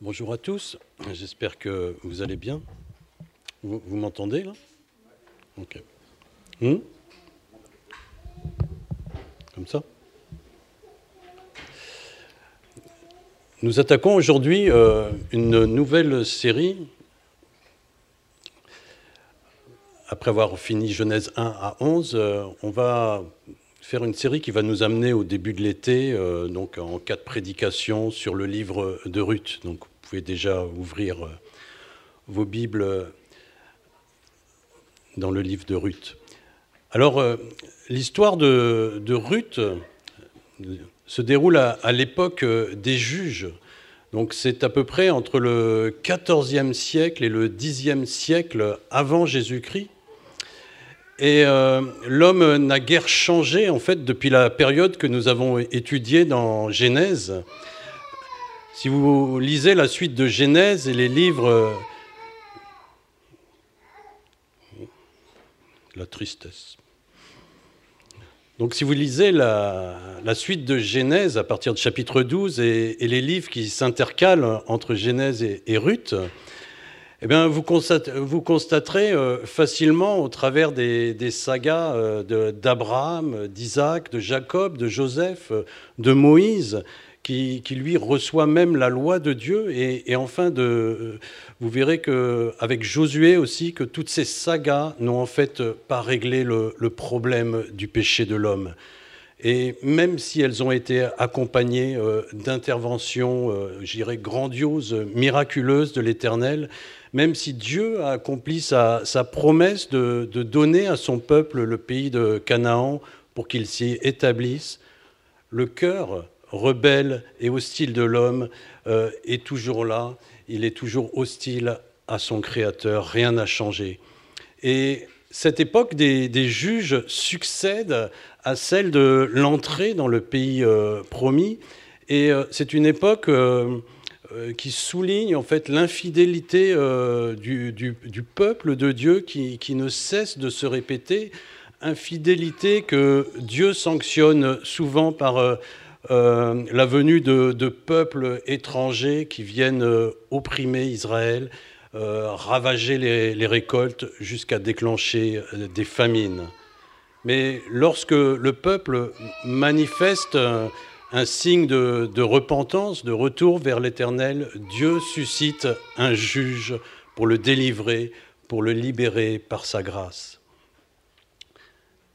Bonjour à tous, j'espère que vous allez bien. Vous, m'entendez là? Ok. Hmm? Comme ça? Nous attaquons aujourd'hui euh, une nouvelle série. Après avoir fini Genèse 1 à 11, euh, on va faire une série qui va nous amener au début de l'été, euh, donc en quatre prédications sur le livre de Ruth. Donc vous pouvez déjà ouvrir euh, vos Bibles euh, dans le livre de Ruth. Alors l'histoire de, Ruth se déroule à, l'époque des juges. Donc c'est à peu près entre le XIVe siècle et le Xe siècle avant Jésus-Christ. Et euh, l'homme n'a guère changé en fait depuis la période que nous avons étudiée dans Genèse. Si vous lisez la suite de Genèse et les livres, la tristesse. Donc si vous lisez la, suite de Genèse à partir de chapitre 12 et, les livres qui s'intercalent entre Genèse et Ruth, eh bien, vous, constaterez euh, facilement au travers des, sagas euh, d'Abraham, d'Isaac, de Jacob, de Joseph, euh, de Moïse, qui, lui reçoit même la loi de Dieu. Et, enfin, vous verrez qu'avec Josué aussi, que toutes ces sagas n'ont en fait pas réglé le, le problème du péché de l'homme. Et même si elles ont été accompagnées d'interventions, je dirais, grandioses, miraculeuses de l'Éternel, même si Dieu a accompli sa, promesse de, donner à son peuple le pays de Canaan pour qu'il s'y établisse, le cœur rebelle et hostile de l'homme euh, est toujours là, il est toujours hostile à son Créateur, rien n'a changé. Et cette époque des, juges succède à celle de l'entrée dans le pays euh, promis, et euh, c'est une époque euh, qui souligne en fait l'infidélité euh, du, peuple de Dieu qui, ne cesse de se répéter, infidélité que Dieu sanctionne souvent par euh, la venue de, peuples étrangers qui viennent opprimer Israël, ravager les, les récoltes jusqu'à déclencher des famines. Mais lorsque le peuple manifeste un signe de, repentance, de retour vers l'Éternel, Dieu suscite un juge pour le délivrer, pour le libérer par sa grâce.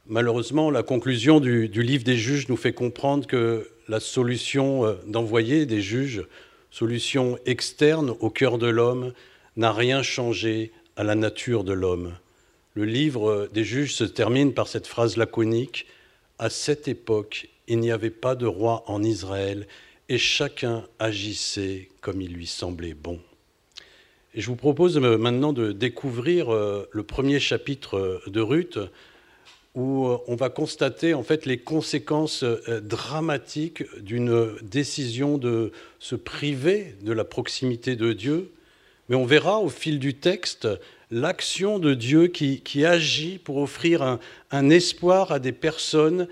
Malheureusement, la conclusion du, livre des juges nous fait comprendre que la solution euh, d'envoyer des juges, solution externe au cœur de l'homme, n'a rien changé à la nature de l'homme. Le livre des juges se termine par cette phrase laconique À cette époque, il n'y avait pas de roi en Israël et chacun agissait comme il lui semblait bon. Et je vous propose euh, maintenant de découvrir euh, le premier chapitre euh, de Ruth où on va constater en fait les conséquences dramatiques d'une décision de se priver de la proximité de Dieu. Mais on verra au fil du texte l'action de Dieu qui, agit pour offrir un, un espoir à des personnes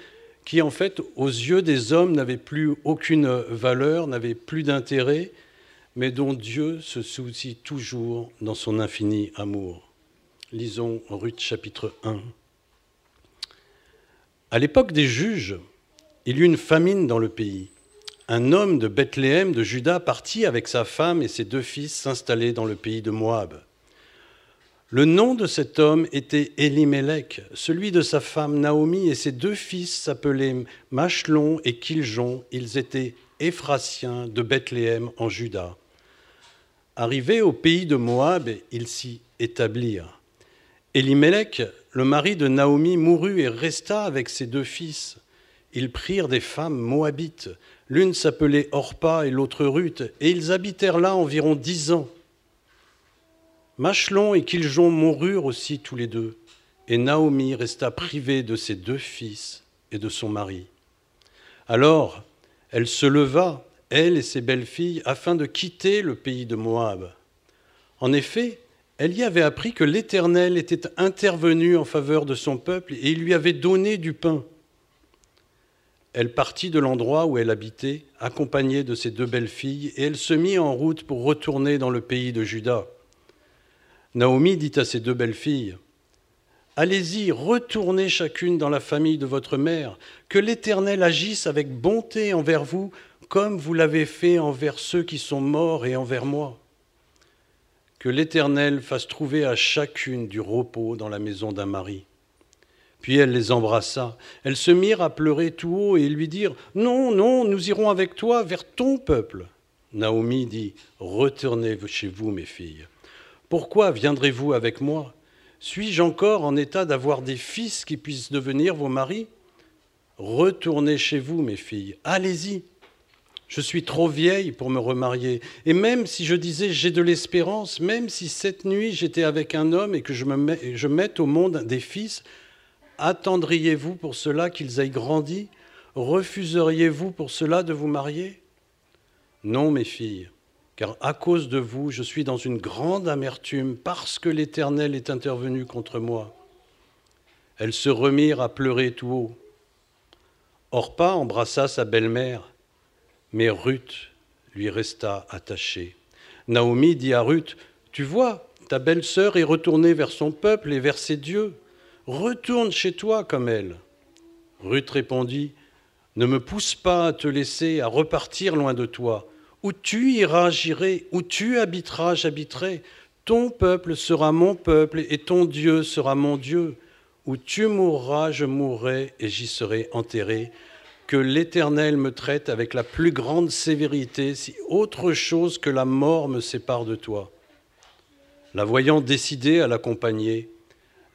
qui en fait, aux yeux des hommes, n'avait plus aucune valeur, n'avait plus d'intérêt, mais dont Dieu se soucie toujours dans son infini amour. Lisons Ruth chapitre 1. À l'époque des juges, il y eut une famine dans le pays. Un homme de Bethléem de Juda partit avec sa femme et ses deux fils s'installer dans le pays de Moab. Le nom de cet homme était Elimelech, celui de sa femme Naomi, et ses deux fils s'appelaient Machelon et Kiljon. Ils étaient Éphrasiens de Bethléem en Juda. Arrivés au pays de Moab, ils s'y établirent. Elimelech, le mari de Naomi, mourut et resta avec ses deux fils. Ils prirent des femmes moabites. L'une s'appelait Orpa et l'autre Ruth, et ils habitèrent là environ dix ans. Machelon et Kiljon moururent aussi tous les deux, et Naomi resta privée de ses deux fils et de son mari. Alors elle se leva, elle et ses belles-filles, afin de quitter le pays de Moab. En effet, elle y avait appris que l'Éternel était intervenu en faveur de son peuple et il lui avait donné du pain. Elle partit de l'endroit où elle habitait, accompagnée de ses deux belles filles, et elle se mit en route pour retourner dans le pays de Juda. Naomi dit à ses deux belles filles, Allez-y, retournez chacune dans la famille de votre mère, que l'Éternel agisse avec bonté envers vous, comme vous l'avez fait envers ceux qui sont morts et envers moi. Que l'Éternel fasse trouver à chacune du repos dans la maison d'un mari. Puis elle les embrassa. Elles se mirent à pleurer tout haut et lui dirent Non, non, nous irons avec toi vers ton peuple. Naomi dit Retournez chez vous, mes filles. Pourquoi viendrez-vous avec moi? Suis-je encore en état d'avoir des fils qui puissent devenir vos maris? Retournez chez vous, mes filles. Allez-y. Je suis trop vieille pour me remarier. Et même si je disais j'ai de l'espérance, même si cette nuit j'étais avec un homme et que je, me je mette au monde des fils, Attendriez-vous pour cela qu'ils aient grandi? Refuseriez-vous pour cela de vous marier? Non, mes filles, car à cause de vous, je suis dans une grande amertume parce que l'Éternel est intervenu contre moi. Elles se remirent à pleurer tout haut. Orpa embrassa sa belle-mère, mais Ruth lui resta attachée. Naomi dit à Ruth, Tu vois, ta belle-sœur est retournée vers son peuple et vers ses dieux. Retourne chez toi comme elle. Ruth répondit, Ne me pousse pas à te laisser, à repartir loin de toi. Où tu iras, j'irai, où tu habiteras, j'habiterai. Ton peuple sera mon peuple et ton Dieu sera mon Dieu. Où tu mourras, je mourrai et j'y serai enterré. Que l'Éternel me traite avec la plus grande sévérité si autre chose que la mort me sépare de toi. La voyant décidée à l'accompagner,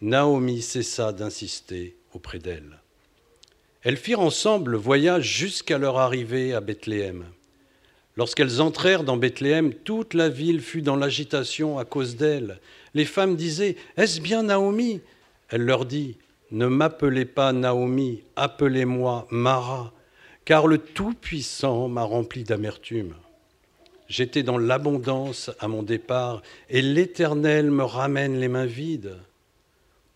Naomi cessa d'insister auprès d'elle. Elles firent ensemble le voyage jusqu'à leur arrivée à Bethléem. Lorsqu'elles entrèrent dans Bethléem, toute la ville fut dans l'agitation à cause d'elles. Les femmes disaient Est-ce bien Naomi? Elle leur dit Ne m'appelez pas Naomi, appelez-moi Mara, car le Tout-Puissant m'a rempli d'amertume. J'étais dans l'abondance à mon départ, et l'Éternel me ramène les mains vides.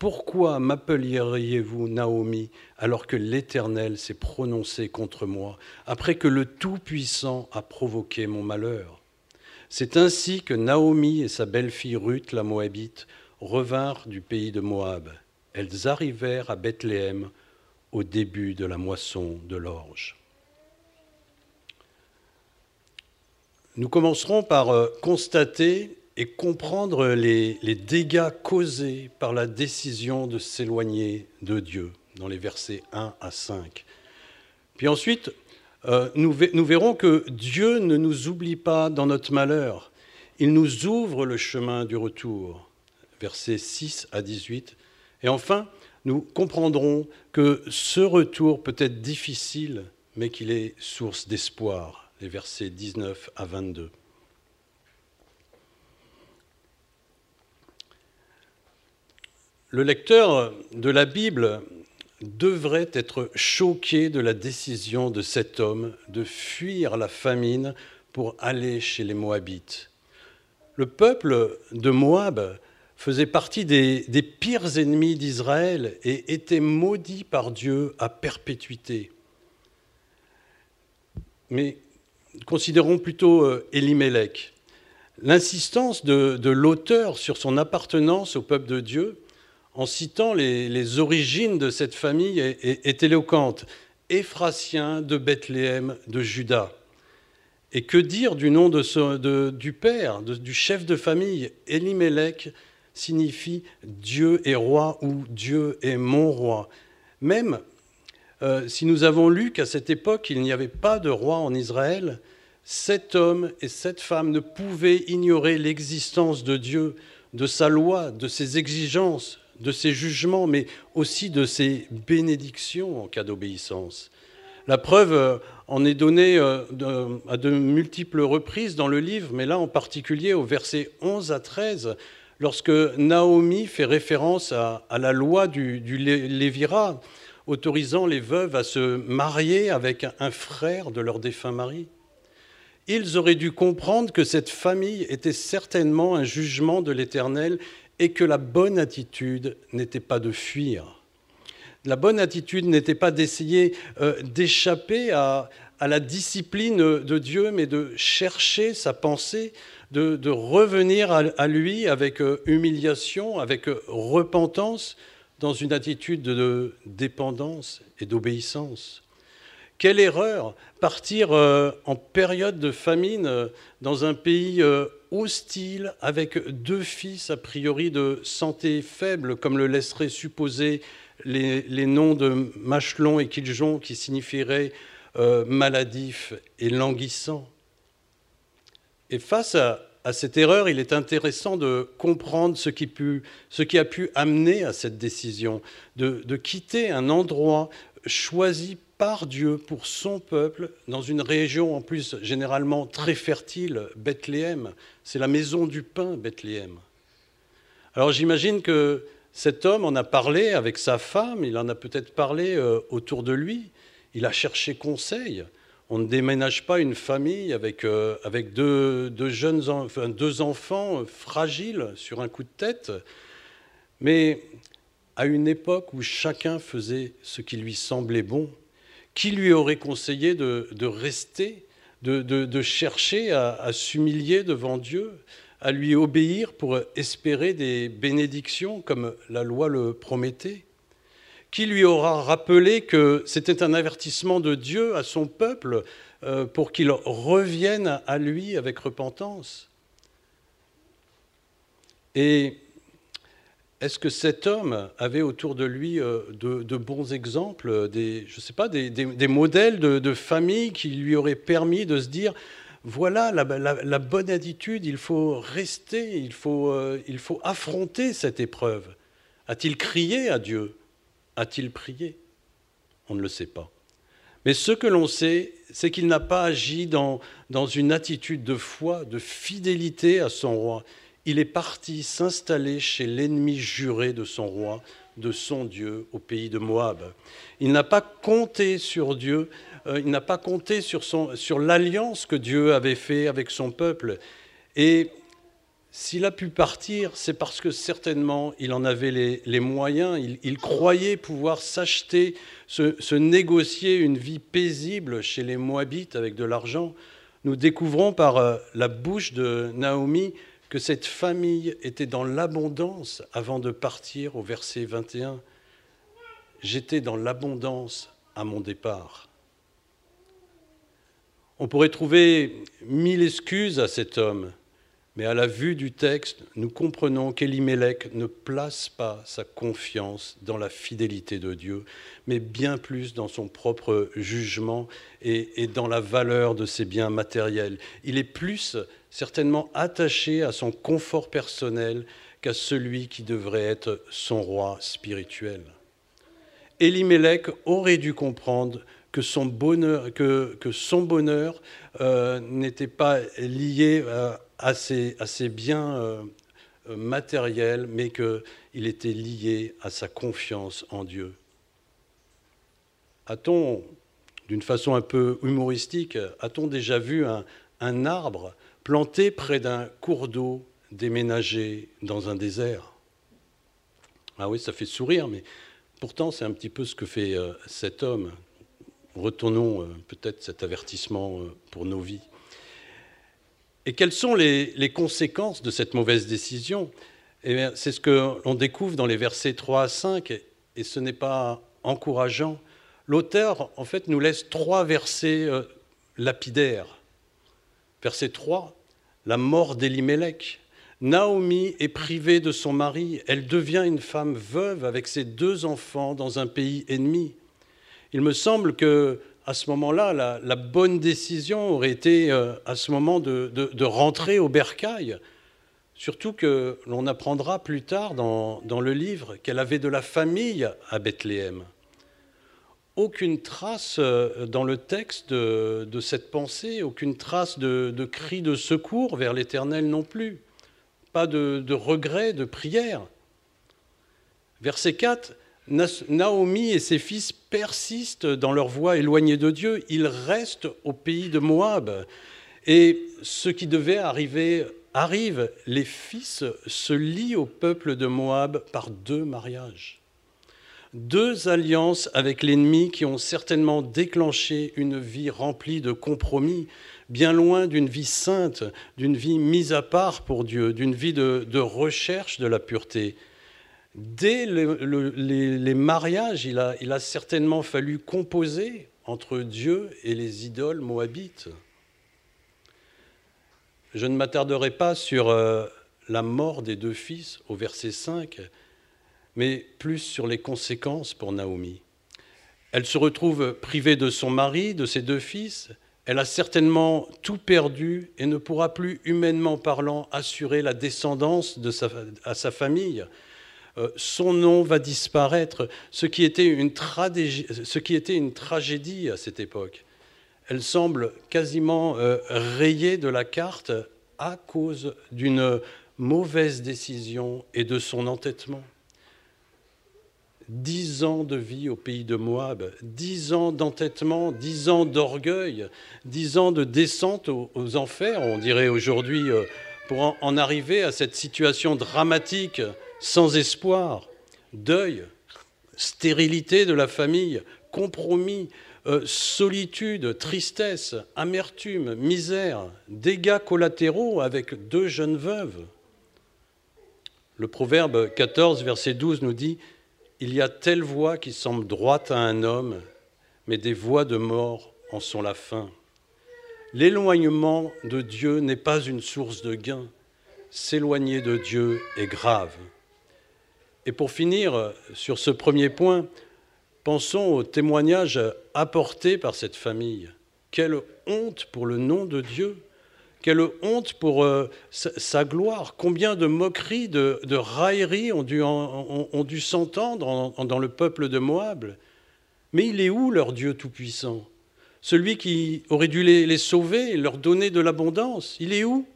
Pourquoi m'appelleriez-vous Naomi alors que l'Éternel s'est prononcé contre moi, après que le Tout-Puissant a provoqué mon malheur? C'est ainsi que Naomi et sa belle-fille Ruth, la Moabite, revinrent du pays de Moab. Elles arrivèrent à Bethléem au début de la moisson de l'orge. Nous commencerons par euh, constater et comprendre les, dégâts causés par la décision de s'éloigner de Dieu, dans les versets 1 à 5. Puis ensuite, euh, nous, nous verrons que Dieu ne nous oublie pas dans notre malheur. Il nous ouvre le chemin du retour, versets 6 à 18. Et enfin, nous comprendrons que ce retour peut être difficile, mais qu'il est source d'espoir, les versets 19 à 22. Le lecteur de la Bible devrait être choqué de la décision de cet homme de fuir la famine pour aller chez les Moabites. Le peuple de Moab faisait partie des, pires ennemis d'Israël et était maudit par Dieu à perpétuité. Mais considérons plutôt euh, Elimelech. L'insistance de l'auteur sur son appartenance au peuple de Dieu en citant les, origines de cette famille est, éloquente. Éphrasien de Bethléem de Juda. Et que dire du nom du père, du chef de famille? Elimelech signifie Dieu est roi ou Dieu est mon roi. Même euh, si nous avons lu qu'à cette époque il n'y avait pas de roi en Israël, cet homme et cette femme ne pouvaient ignorer l'existence de Dieu, de sa loi, de ses exigences, de ses jugements, mais aussi de ses bénédictions en cas d'obéissance. La preuve euh, en est donnée euh, à de multiples reprises dans le livre, mais là en particulier au verset 11 à 13, lorsque Naomi fait référence à, la loi du, du Lévira, autorisant les veuves à se marier avec un frère de leur défunt mari. Ils auraient dû comprendre que cette famille était certainement un jugement de l'Éternel et que la bonne attitude n'était pas de fuir. La bonne attitude n'était pas d'essayer euh, d'échapper à, la discipline de Dieu, mais de chercher sa pensée, de, revenir à, lui avec euh, humiliation, avec euh, repentance, dans une attitude de dépendance et d'obéissance. Quelle erreur partir en période de famine dans un pays hostile avec deux fils a priori de santé faible, comme le laisserait supposer les, noms de Machelon et Kiljon qui signifieraient euh, maladif et languissant. Et face à, cette erreur, il est intéressant de comprendre ce qui, a pu amener à cette décision, de, de quitter un endroit choisi par Dieu pour son peuple dans une région en plus généralement très fertile, Bethléem. C'est la maison du pain, Bethléem. Alors j'imagine que cet homme en a parlé avec sa femme, il en a peut-être parlé euh, autour de lui, il a cherché conseil. On ne déménage pas une famille avec, euh, avec deux, jeunes, enfin, deux enfants euh, fragiles sur un coup de tête, mais à une époque où chacun faisait ce qui lui semblait bon, qui lui aurait conseillé de, rester, de, chercher à s'humilier devant Dieu à lui obéir pour espérer des bénédictions comme la loi le promettait Qui lui aura rappelé que c'était un avertissement de Dieu à son peuple euh, pour qu'il revienne à lui avec repentance. Et est-ce que cet homme avait autour de lui euh, de, bons exemples, des, je sais pas, des, modèles de, famille qui lui auraient permis de se dire voilà la, bonne attitude, il faut rester, il faut, euh, il faut affronter cette épreuve. A-t-il crié à Dieu? A-t-il prié? On ne le sait pas. Mais ce que l'on sait, c'est qu'il n'a pas agi dans une attitude de foi, de fidélité à son roi. Il est parti s'installer chez l'ennemi juré de son roi, de son Dieu, au pays de Moab. Il n'a pas compté sur Dieu, euh, il n'a pas compté sur, l'alliance que Dieu avait fait avec son peuple. Et s'il a pu partir, c'est parce que certainement il en avait les, moyens, il, croyait pouvoir s'acheter, se, négocier une vie paisible chez les Moabites avec de l'argent. Nous découvrons par euh, la bouche de Naomi que cette famille était dans l'abondance avant de partir au verset 21. J'étais dans l'abondance à mon départ. On pourrait trouver mille excuses à cet homme, mais à la vue du texte, nous comprenons qu'Elimelech ne place pas sa confiance dans la fidélité de Dieu, mais bien plus dans son propre jugement et, dans la valeur de ses biens matériels. Il est plus certainement attaché à son confort personnel qu'à celui qui devrait être son roi spirituel. Elimelech aurait dû comprendre que son bonheur, que, bonheur euh, n'était pas lié euh, à, ses, à, ses, biens euh, matériels, mais qu'il était lié à sa confiance en Dieu. A-t-on, d'une façon un peu humoristique, a-t-on déjà vu un, un arbre planté près d'un cours d'eau déménagé dans un désert? Ah oui, ça fait sourire, mais pourtant c'est un petit peu ce que fait cet homme Retournons euh, peut-être cet avertissement euh, pour nos vies. Et quelles sont les, conséquences de cette mauvaise décision? Eh C'est ce que l'on découvre dans les versets 3 à 5, et ce n'est pas encourageant. L'auteur, en fait, nous laisse trois versets euh, lapidaires. Verset 3, la mort d'Elimelech. Naomi est privée de son mari, elle devient une femme veuve avec ses deux enfants dans un pays ennemi. Il me semble que à ce moment-là, la, bonne décision aurait été euh, à ce moment de, rentrer au bercail. Surtout que l'on apprendra plus tard dans, le livre qu'elle avait de la famille à Bethléem. Aucune trace euh, dans le texte de, cette pensée, aucune trace de, de cri de secours vers l'Éternel non plus. Pas de, de regret, de prière. Verset 4, Naomi et ses fils persistent dans leur voie éloignée de Dieu. Ils restent au pays de Moab. Et ce qui devait arriver arrive. Les fils se lient au peuple de Moab par deux mariages. deux alliances avec l'ennemi qui ont certainement déclenché une vie remplie de compromis, bien loin d'une vie sainte, d'une vie mise à part pour Dieu, d'une vie de, recherche de la pureté. Dès les, mariages, il a, certainement fallu composer entre Dieu et les idoles moabites. Je ne m'attarderai pas sur euh, la mort des deux fils au verset 5, mais plus sur les conséquences pour Naomi. Elle se retrouve privée de son mari, de ses deux fils, elle a certainement tout perdu et ne pourra plus, humainement parlant, assurer la descendance à sa famille. Euh, son nom va disparaître, ce qui, était une tragédie à cette époque. Elle semble quasiment euh, rayée de la carte à cause d'une mauvaise décision et de son entêtement. Dix ans de vie au pays de Moab, dix ans d'entêtement, dix ans d'orgueil, dix ans de descente aux, enfers, on dirait aujourd'hui, euh, pour en, arriver à cette situation dramatique, sans espoir, deuil, stérilité de la famille, compromis, euh, solitude, tristesse, amertume, misère, dégâts collatéraux avec deux jeunes veuves. Le proverbe 14, verset 12 nous dit il y a telle voie qui semble droite à un homme, mais des voies de mort en sont la fin. L'éloignement de Dieu n'est pas une source de gain. S'éloigner de Dieu est grave. Et pour finir sur ce premier point, pensons au témoignage apporté par cette famille. Quelle honte pour le nom de Dieu quelle honte pour euh, sa, gloire. Combien de moqueries, de, railleries ont, dû s'entendre dans le peuple de Moab. Mais il est où leur Dieu Tout-Puissant? Celui qui aurait dû les, sauver, leur donner de l'abondance, il est où?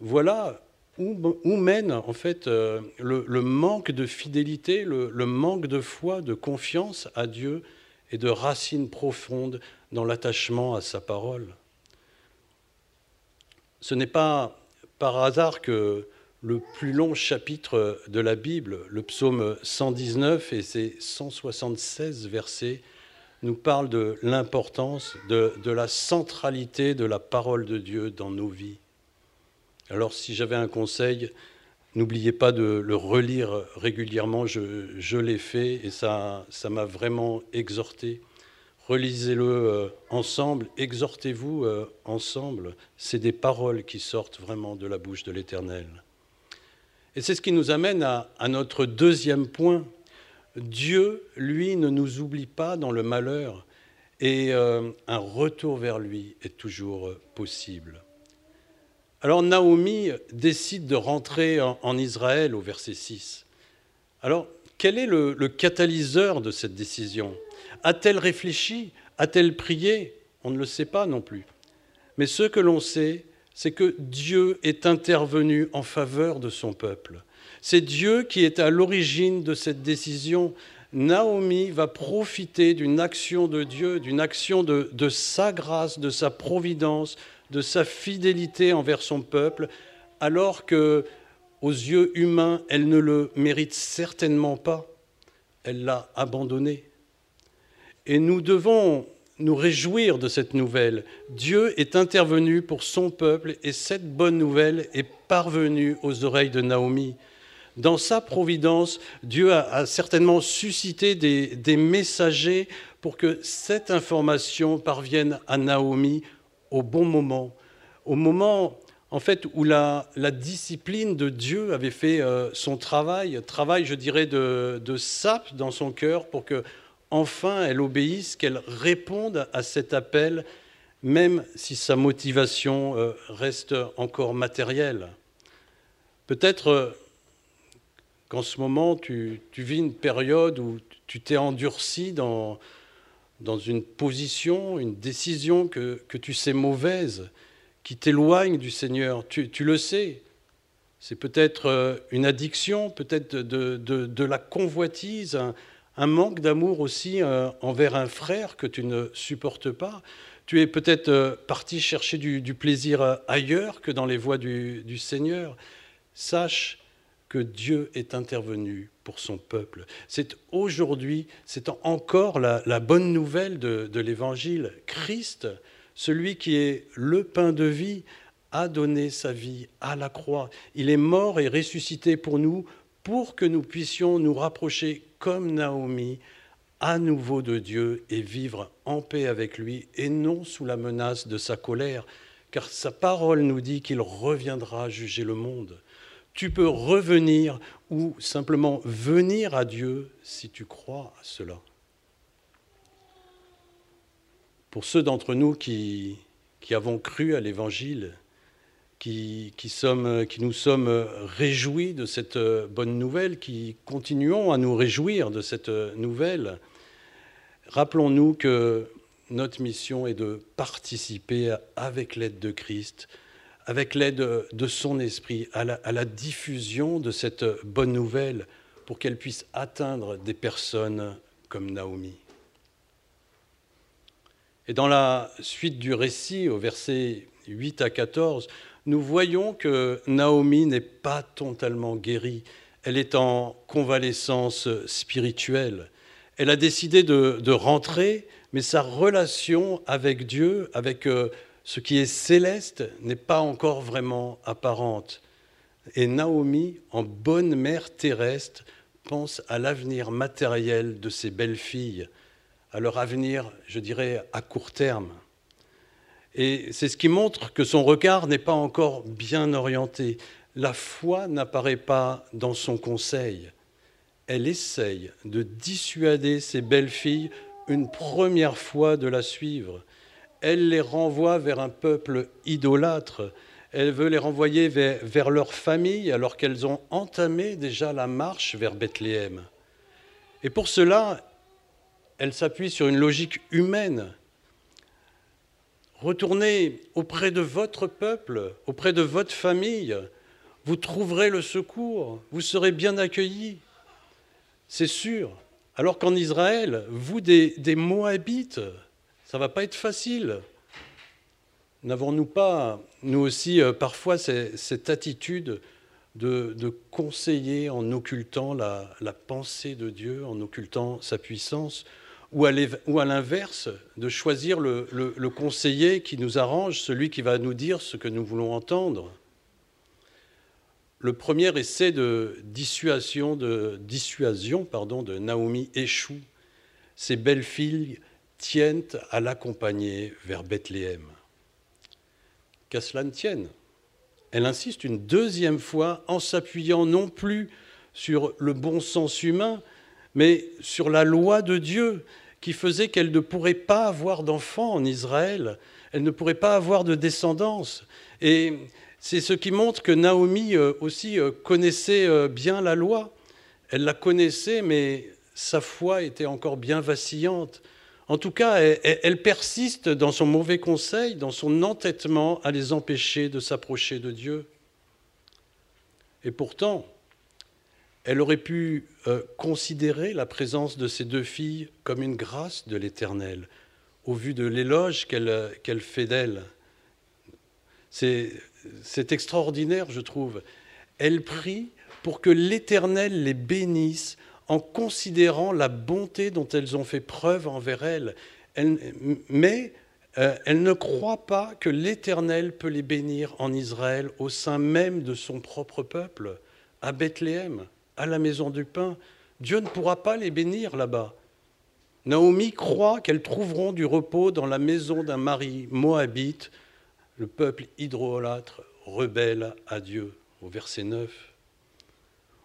Voilà où, mène en fait euh, le, manque de fidélité, le, le manque de foi, de confiance à Dieu et de racines profondes dans l'attachement à sa parole. Ce n'est pas par hasard que le plus long chapitre de la Bible, le psaume 119 et ses 176 versets, nous parle de l'importance, de, la centralité de la parole de Dieu dans nos vies. Alors si j'avais un conseil, n'oubliez pas de le relire régulièrement, je, l'ai fait et ça m'a vraiment exhorté relisez-le euh, ensemble, exhortez-vous euh, ensemble. C'est des paroles qui sortent vraiment de la bouche de l'Éternel. Et c'est ce qui nous amène à, notre deuxième point. Dieu, lui, ne nous oublie pas dans le malheur et euh, un retour vers lui est toujours possible. Alors Naomi décide de rentrer en, Israël au verset 6. Alors, quel est le catalyseur de cette décision? A-t-elle réfléchi? A-t-elle prié? On ne le sait pas non plus. Mais ce que l'on sait, c'est que Dieu est intervenu en faveur de son peuple. C'est Dieu qui est à l'origine de cette décision. Naomi va profiter d'une action de Dieu, d'une action de, sa grâce, de sa providence, de sa fidélité envers son peuple, alors que, aux yeux humains, elle ne le mérite certainement pas. Elle l'a abandonné. Et nous devons nous réjouir de cette nouvelle. Dieu est intervenu pour son peuple et cette bonne nouvelle est parvenue aux oreilles de Naomi. Dans sa providence, Dieu a, certainement suscité des, messagers pour que cette information parvienne à Naomi au bon moment, au moment en fait où la, discipline de Dieu avait fait euh, son travail, travail je dirais de, de sape dans son cœur pour que enfin elle obéisse, qu'elle réponde à cet appel, même si sa motivation euh, reste encore matérielle. Peut-être euh, qu'en ce moment, tu, vis une période où tu t'es endurci dans, dans une position, une décision que, tu sais mauvaise, qui t'éloigne du Seigneur. Tu, le sais. C'est peut-être euh, une addiction, peut-être de, de, la convoitise, un manque d'amour aussi euh, envers un frère que tu ne supportes pas. Tu es peut-être euh, parti chercher du, plaisir ailleurs que dans les voies du, Seigneur. Sache que Dieu est intervenu pour son peuple. C'est aujourd'hui, c'est encore la, bonne nouvelle de, de l'Évangile. Christ, celui qui est le pain de vie, a donné sa vie à la croix. Il est mort et ressuscité pour nous, pour que nous puissions nous rapprocher comme Naomi à nouveau de Dieu et vivre en paix avec lui et non sous la menace de sa colère, car sa parole nous dit qu'il reviendra juger le monde. Tu peux revenir ou simplement venir à Dieu si tu crois à cela. Pour ceux d'entre nous qui, qui avons cru à l'Évangile, qui, qui, qui nous sommes réjouis de cette bonne nouvelle, qui continuons à nous réjouir de cette nouvelle, rappelons-nous que notre mission est de participer avec l'aide de Christ, avec l'aide de son esprit, à la, diffusion de cette bonne nouvelle pour qu'elle puisse atteindre des personnes comme Naomi. Et dans la suite du récit, au verset 8 à 14, nous voyons que Naomi n'est pas totalement guérie. Elle est en convalescence spirituelle. Elle a décidé de, de rentrer, mais sa relation avec Dieu, avec euh, ce qui est céleste, n'est pas encore vraiment apparente. Et Naomi, en bonne mère terrestre, pense à l'avenir matériel de ses belles filles, à leur avenir, je dirais, à court terme. Et c'est ce qui montre que son regard n'est pas encore bien orienté. La foi n'apparaît pas dans son conseil. Elle essaye de dissuader ses belles filles une première fois de la suivre. Elle les renvoie vers un peuple idolâtre. Elle veut les renvoyer vers, leur famille alors qu'elles ont entamé déjà la marche vers Bethléem. Et pour cela, elle s'appuie sur une logique humaine Retournez auprès de votre peuple, auprès de votre famille. Vous trouverez le secours, vous serez bien accueillis. C'est sûr. Alors qu'en Israël, vous des, Moabites, ça ne va pas être facile. N'avons-nous pas, nous aussi, euh, parfois cette attitude de, conseiller en occultant la pensée de Dieu, en occultant sa puissance ou à l'inverse, de choisir le, conseiller qui nous arrange, celui qui va nous dire ce que nous voulons entendre? Le premier essai de dissuasion de, dissuasion, de Naomi échoue. Ses belles filles tiennent à l'accompagner vers Bethléem. Qu'à cela ne tienne, elle insiste une deuxième fois en s'appuyant non plus sur le bon sens humain, mais sur la loi de Dieu qui faisait qu'elle ne pourrait pas avoir d'enfants en Israël, elle ne pourrait pas avoir de descendance. Et c'est ce qui montre que Naomi euh, aussi euh, connaissait euh, bien la loi. Elle la connaissait, mais sa foi était encore bien vacillante. En tout cas, elle, persiste dans son mauvais conseil, dans son entêtement à les empêcher de s'approcher de Dieu. Et pourtant, elle aurait pu euh, considérer la présence de ces deux filles comme une grâce de l'Éternel, au vu de l'éloge qu'elle fait d'elles. C'est extraordinaire, je trouve. Elle prie pour que l'Éternel les bénisse en considérant la bonté dont elles ont fait preuve envers elle. mais euh, elle ne croit pas que l'Éternel peut les bénir en Israël, au sein même de son propre peuple, à Bethléem à la maison du pain. Dieu ne pourra pas les bénir là-bas. Naomi croit qu'elles trouveront du repos dans la maison d'un mari moabite, le peuple hydrolâtre rebelle à Dieu, au verset 9.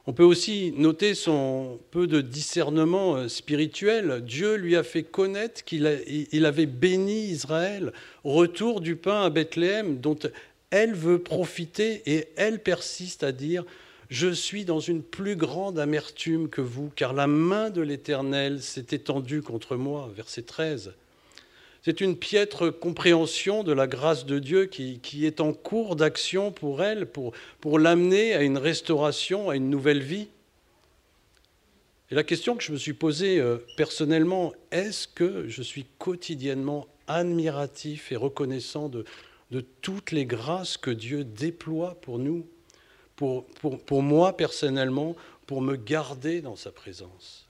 On peut aussi noter son peu de discernement euh, spirituel. Dieu lui a fait connaître qu'il avait béni Israël, retour du pain à Bethléem, dont elle veut profiter et elle persiste à dire je suis dans une plus grande amertume que vous, car la main de l'Éternel s'est étendue contre moi. Verset 13. C'est une piètre compréhension de la grâce de Dieu qui, est en cours d'action pour elle, pour, l'amener à une restauration, à une nouvelle vie. Et la question que je me suis posée euh, personnellement, est-ce que je suis quotidiennement admiratif et reconnaissant de, de toutes les grâces que Dieu déploie pour nous pour, pour, moi personnellement, pour me garder dans sa présence?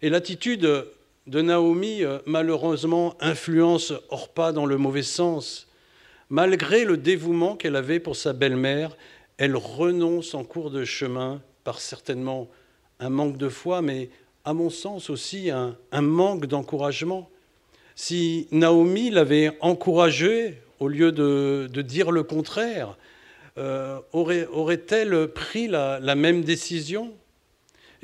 Et l'attitude de Naomi, euh, malheureusement, influence Orpa dans le mauvais sens. Malgré le dévouement qu'elle avait pour sa belle-mère, elle renonce en cours de chemin par certainement un manque de foi, mais à mon sens aussi un, manque d'encouragement. Si Naomi l'avait encouragée au lieu de, dire le contraire, euh, aurait-elle pris la, même décision?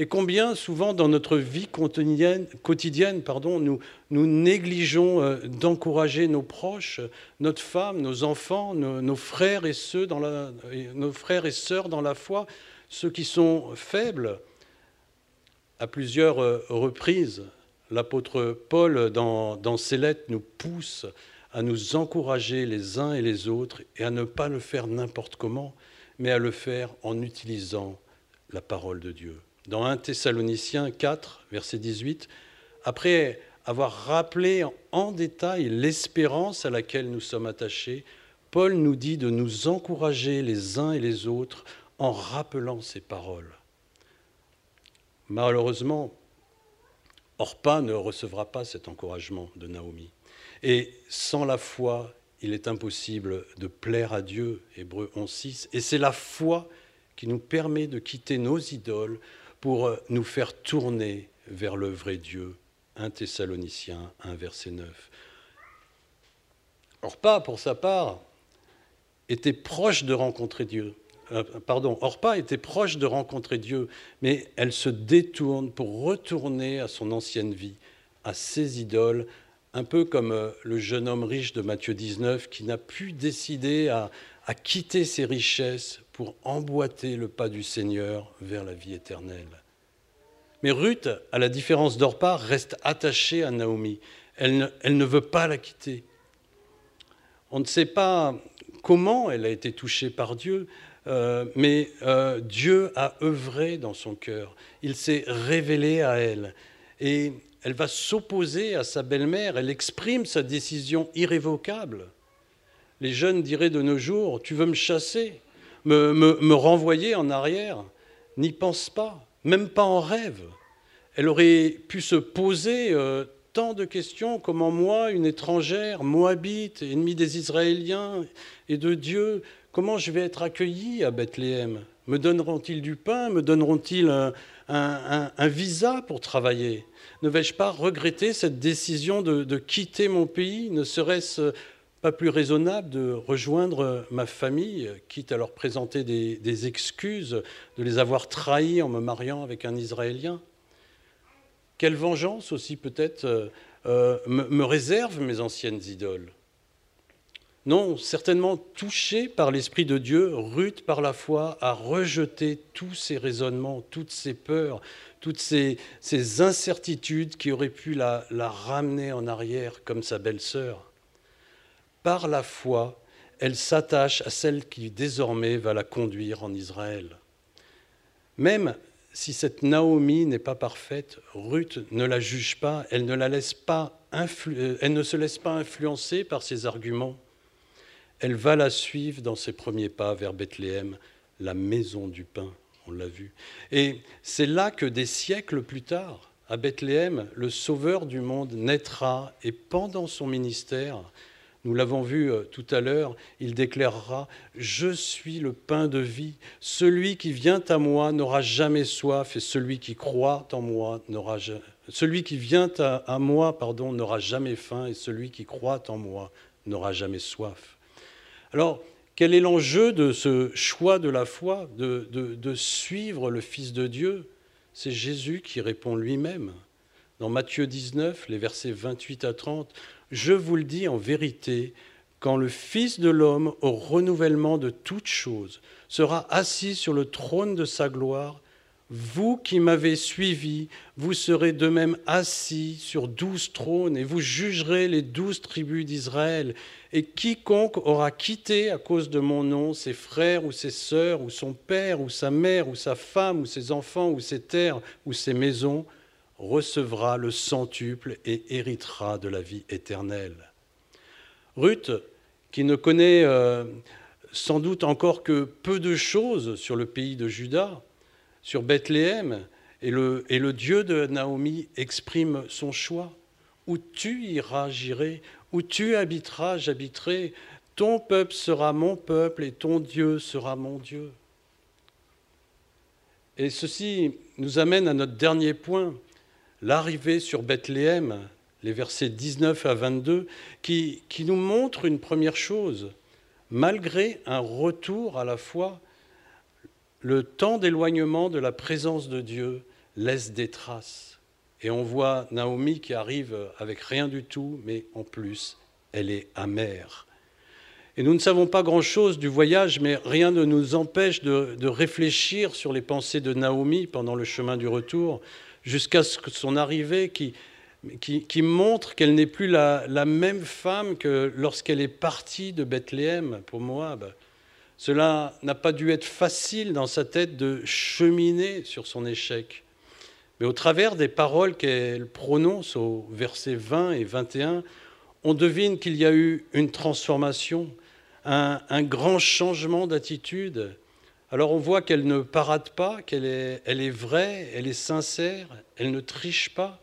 Et combien souvent dans notre vie quotidienne, pardon, nous, négligeons euh, d'encourager nos proches, notre femme, nos enfants, nos, frères et ceux dans la, nos frères et sœurs dans la foi, ceux qui sont faibles à plusieurs euh, reprises, l'apôtre Paul, dans, ses lettres, nous pousse à nous encourager les uns et les autres et à ne pas le faire n'importe comment, mais à le faire en utilisant la parole de Dieu. Dans 1 Thessaloniciens 4, verset 18, après avoir rappelé en détail l'espérance à laquelle nous sommes attachés, Paul nous dit de nous encourager les uns et les autres en rappelant ces paroles. Malheureusement, Orpa ne recevra pas cet encouragement de Naomi. Et sans la foi, il est impossible de plaire à Dieu, Hébreu 11.6. Et c'est la foi qui nous permet de quitter nos idoles pour nous faire tourner vers le vrai Dieu. 1 Thessaloniciens 1, verset 9. Orpa, pour sa part, était proche de rencontrer Dieu. Euh, pardon, Orpa était proche de rencontrer Dieu, mais elle se détourne pour retourner à son ancienne vie, à ses idoles, un peu comme euh, le jeune homme riche de Matthieu 19 qui n'a pu décider à quitter ses richesses pour emboîter le pas du Seigneur vers la vie éternelle. Mais Ruth, à la différence d'Orpa, reste attachée à Naomi. Elle ne, veut pas la quitter. On ne sait pas comment elle a été touchée par Dieu, euh, mais euh, Dieu a œuvré dans son cœur. Il s'est révélé à elle. Et elle va s'opposer à sa belle-mère. Elle exprime sa décision irrévocable. Les jeunes diraient de nos jours, tu veux me chasser, me, renvoyer en arrière. N'y pense pas, même pas en rêve. Elle aurait pu se poser euh, tant de questions, comment moi, une étrangère, moabite, ennemie des Israéliens et de Dieu, Comment je vais être accueilli à Bethléem? Me donneront-ils du pain? Me donneront-ils un, visa pour travailler? Ne vais-je pas regretter cette décision de, quitter mon pays? Ne serait-ce pas plus raisonnable de rejoindre ma famille, quitte à leur présenter des, excuses de les avoir trahis en me mariant avec un Israélien Quelle vengeance aussi peut-être euh, euh, me réservent mes anciennes idoles? Non, certainement touché par l'Esprit de Dieu, Ruth, par la foi, a rejeté tous ces raisonnements, toutes ces peurs, toutes ces, incertitudes qui auraient pu la, la ramener en arrière comme sa belle-sœur. Par la foi, elle s'attache à celle qui désormais va la conduire en Israël. Même si cette Naomi n'est pas parfaite, Ruth ne la juge pas, elle ne, la laisse pas elle ne se laisse pas influencer par ses arguments elle va la suivre dans ses premiers pas vers Bethléem, la maison du pain, on l'a vu. Et c'est là que des siècles plus tard, à Bethléem, le Sauveur du monde naîtra et pendant son ministère, nous l'avons vu euh, tout à l'heure, il déclarera ⁇ Je suis le pain de vie, celui qui vient à moi n'aura jamais soif et celui qui croit en moi n'aura celui qui vient à, à moi pardon n'aura jamais faim et celui qui croit en moi n'aura jamais soif. Alors, quel est l'enjeu de ce choix de la foi, de, suivre le Fils de Dieu? C'est Jésus qui répond lui-même. Dans Matthieu 19, les versets 28 à 30, Je vous le dis en vérité, quand le Fils de l'homme, au renouvellement de toutes choses, sera assis sur le trône de sa gloire, vous qui m'avez suivi, vous serez de même assis sur douze trônes et vous jugerez les douze tribus d'Israël. Et quiconque aura quitté à cause de mon nom ses frères ou ses sœurs ou son père ou sa mère ou sa femme ou ses enfants ou ses terres ou ses maisons recevra le centuple et héritera de la vie éternelle. Ruth, qui ne connaît... Euh, sans doute encore que peu de choses sur le pays de Juda, sur Bethléem, et le, et le Dieu de Naomi exprime son choix. Où tu iras, j'irai, où tu habiteras, j'habiterai, ton peuple sera mon peuple et ton Dieu sera mon Dieu. Et ceci nous amène à notre dernier point, l'arrivée sur Bethléem, les versets 19 à 22, qui, qui nous montre une première chose. Malgré un retour à la foi, le temps d'éloignement de la présence de Dieu laisse des traces. Et on voit Naomi qui arrive avec rien du tout, mais en plus, elle est amère. Et nous ne savons pas grand-chose du voyage, mais rien ne nous empêche de, réfléchir sur les pensées de Naomi pendant le chemin du retour, jusqu'à son arrivée qui, qui, montre qu'elle n'est plus la, même femme que lorsqu'elle est partie de Bethléem pour Moab. Cela n'a pas dû être facile dans sa tête de cheminer sur son échec. Mais au travers des paroles qu'elle prononce au versets 20 et 21, on devine qu'il y a eu une transformation, un, grand changement d'attitude. Alors on voit qu'elle ne parade pas, qu'elle est, vraie, elle est sincère, elle ne triche pas.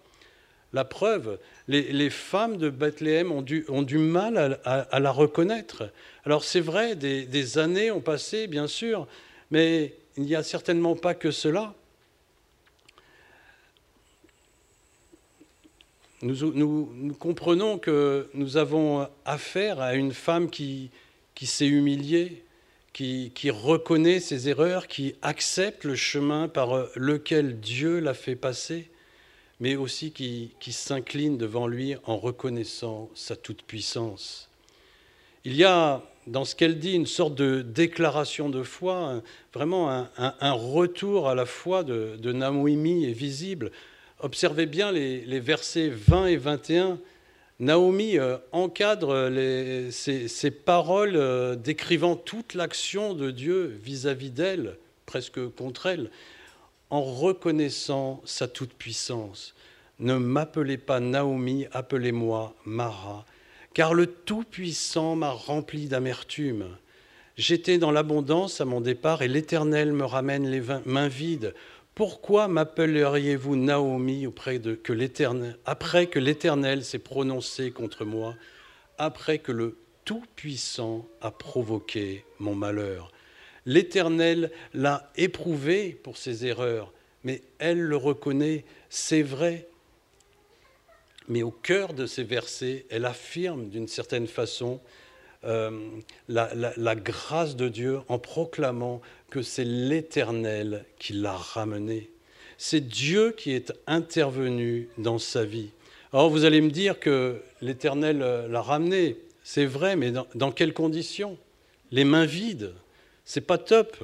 La preuve, les, femmes de Bethléem ont du, mal à, la reconnaître. Alors c'est vrai, des, des années ont passé, bien sûr, mais il n'y a certainement pas que cela. nous, comprenons que nous avons affaire à une femme qui, s'est humiliée, qui, reconnaît ses erreurs, qui accepte le chemin par lequel Dieu l'a fait passer, mais aussi qui, s'incline devant lui en reconnaissant sa toute-puissance. Il y a dans ce qu'elle dit une sorte de déclaration de foi, vraiment un, retour à la foi de, de est visible observez bien les, versets 20 et 21. Naomi euh, encadre ces, paroles euh, décrivant toute l'action de Dieu vis-à-vis d'elle, presque contre elle, en reconnaissant sa toute-puissance. Ne m'appelez pas Naomi, appelez-moi Mara, car le Tout-Puissant m'a rempli d'amertume. J'étais dans l'abondance à mon départ et l'Éternel me ramène les mains vides. Pourquoi m'appelleriez-vous Naomi après que l'Éternel s'est prononcé contre moi, après que le Tout-Puissant a provoqué mon malheur? L'Éternel l'a éprouvé pour ses erreurs, mais elle le reconnaît, c'est vrai. Mais au cœur de ces versets, elle affirme d'une certaine façon euh, la, grâce de Dieu en proclamant que c'est l'Éternel qui l'a ramené. C'est Dieu qui est intervenu dans sa vie. Alors vous allez me dire que l'Éternel l'a ramené. C'est vrai, mais dans, quelles conditions? Les mains vides. C'est pas top.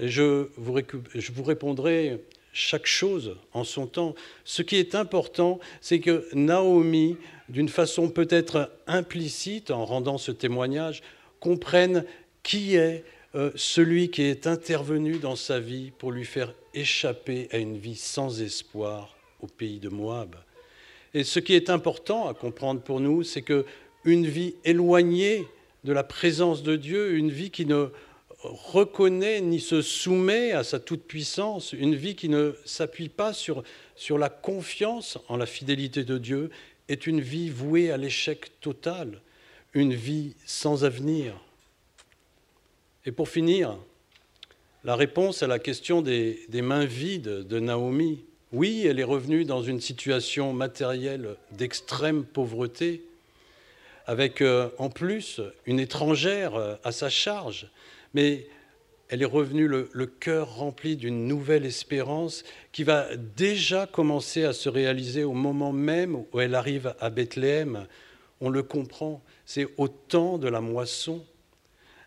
Et je vous répondrai chaque chose en son temps. Ce qui est important, c'est que Naomi, d'une façon peut-être implicite, en rendant ce témoignage, comprenne qui est euh, celui qui est intervenu dans sa vie pour lui faire échapper à une vie sans espoir au pays de Moab. Et ce qui est important à comprendre pour nous, c'est que une vie éloignée de la présence de Dieu, une vie qui ne reconnaît ni se soumet à sa toute-puissance, une vie qui ne s'appuie pas sur, sur la confiance en la fidélité de Dieu, est une vie vouée à l'échec total, une vie sans avenir. Et pour finir, la réponse à la question des, mains vides de Naomi, oui, elle est revenue dans une situation matérielle d'extrême pauvreté, avec euh, en plus une étrangère euh, à sa charge, mais elle est revenue le, le cœur rempli d'une nouvelle espérance qui va déjà commencer à se réaliser au moment même où elle arrive à Bethléem. On le comprend, c'est au temps de la moisson.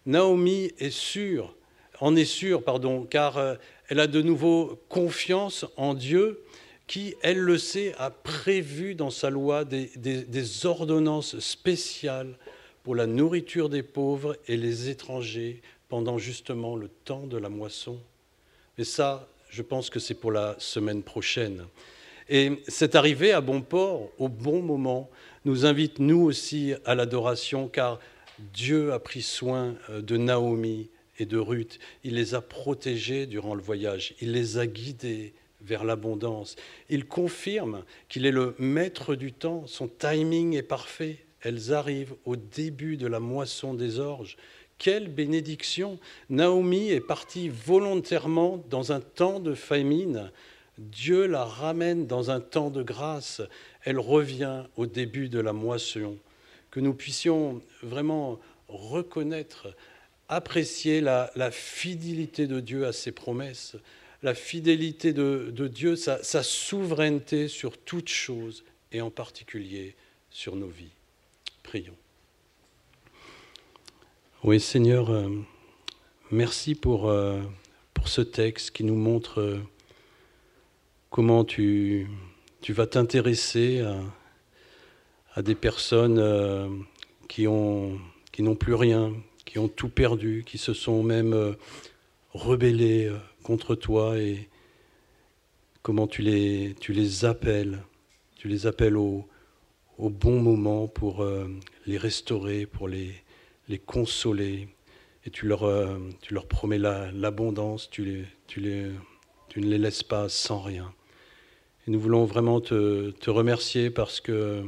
Naomi est sûre, en est sûre, pardon, car euh, elle a de nouveau confiance en Dieu qui, elle le sait, a prévu dans sa loi des, des, ordonnances spéciales pour la nourriture des pauvres et les étrangers pendant justement le temps de la moisson. Mais ça, je pense que c'est pour la semaine prochaine. Et cette arrivée à bon port, au bon moment, nous invite nous aussi à l'adoration, car Dieu a pris soin euh, de Naomi et de Ruth. Il les a protégés durant le voyage. Il les a guidés vers l'abondance. Il confirme qu'il est le maître du temps. Son timing est parfait. Elles arrivent au début de la moisson des orges. Quelle bénédiction Naomi est partie volontairement dans un temps de famine. Dieu la ramène dans un temps de grâce. Elle revient au début de la moisson. Que nous puissions vraiment reconnaître, apprécier la, fidélité de Dieu à ses promesses, la fidélité de, Dieu, sa, souveraineté sur toutes choses et en particulier sur nos vies. Prions. Oui, Seigneur, euh, merci pour, euh, pour ce texte qui nous montre euh, comment tu, tu vas t'intéresser à, à, des personnes qui, ont, qui n'ont plus rien, qui ont tout perdu, qui se sont même rebellées contre toi et comment tu les, tu les appelles, tu les appelles au, au bon moment pour les restaurer, pour les les consoler. Et tu leur, euh, tu leur promets l'abondance, tu, les, tu, les, tu ne les laisses pas sans rien. Et nous voulons vraiment te, te remercier parce que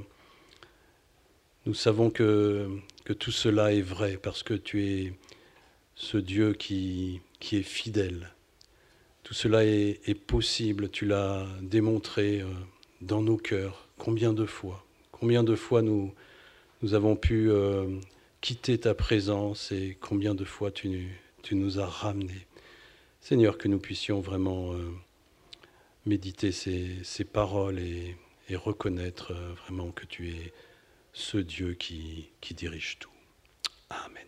nous savons que, que, tout cela est vrai, parce que tu es ce Dieu qui, qui est fidèle. Tout cela est, possible, tu l'as démontré euh, dans nos cœurs. Combien de fois Combien de fois nous, nous avons pu euh, quitter ta présence et combien de fois tu, nous as ramenés. Seigneur, que nous puissions vraiment euh, méditer ces, ces paroles et, reconnaître vraiment que tu es ce Dieu qui, dirige tout. Amen.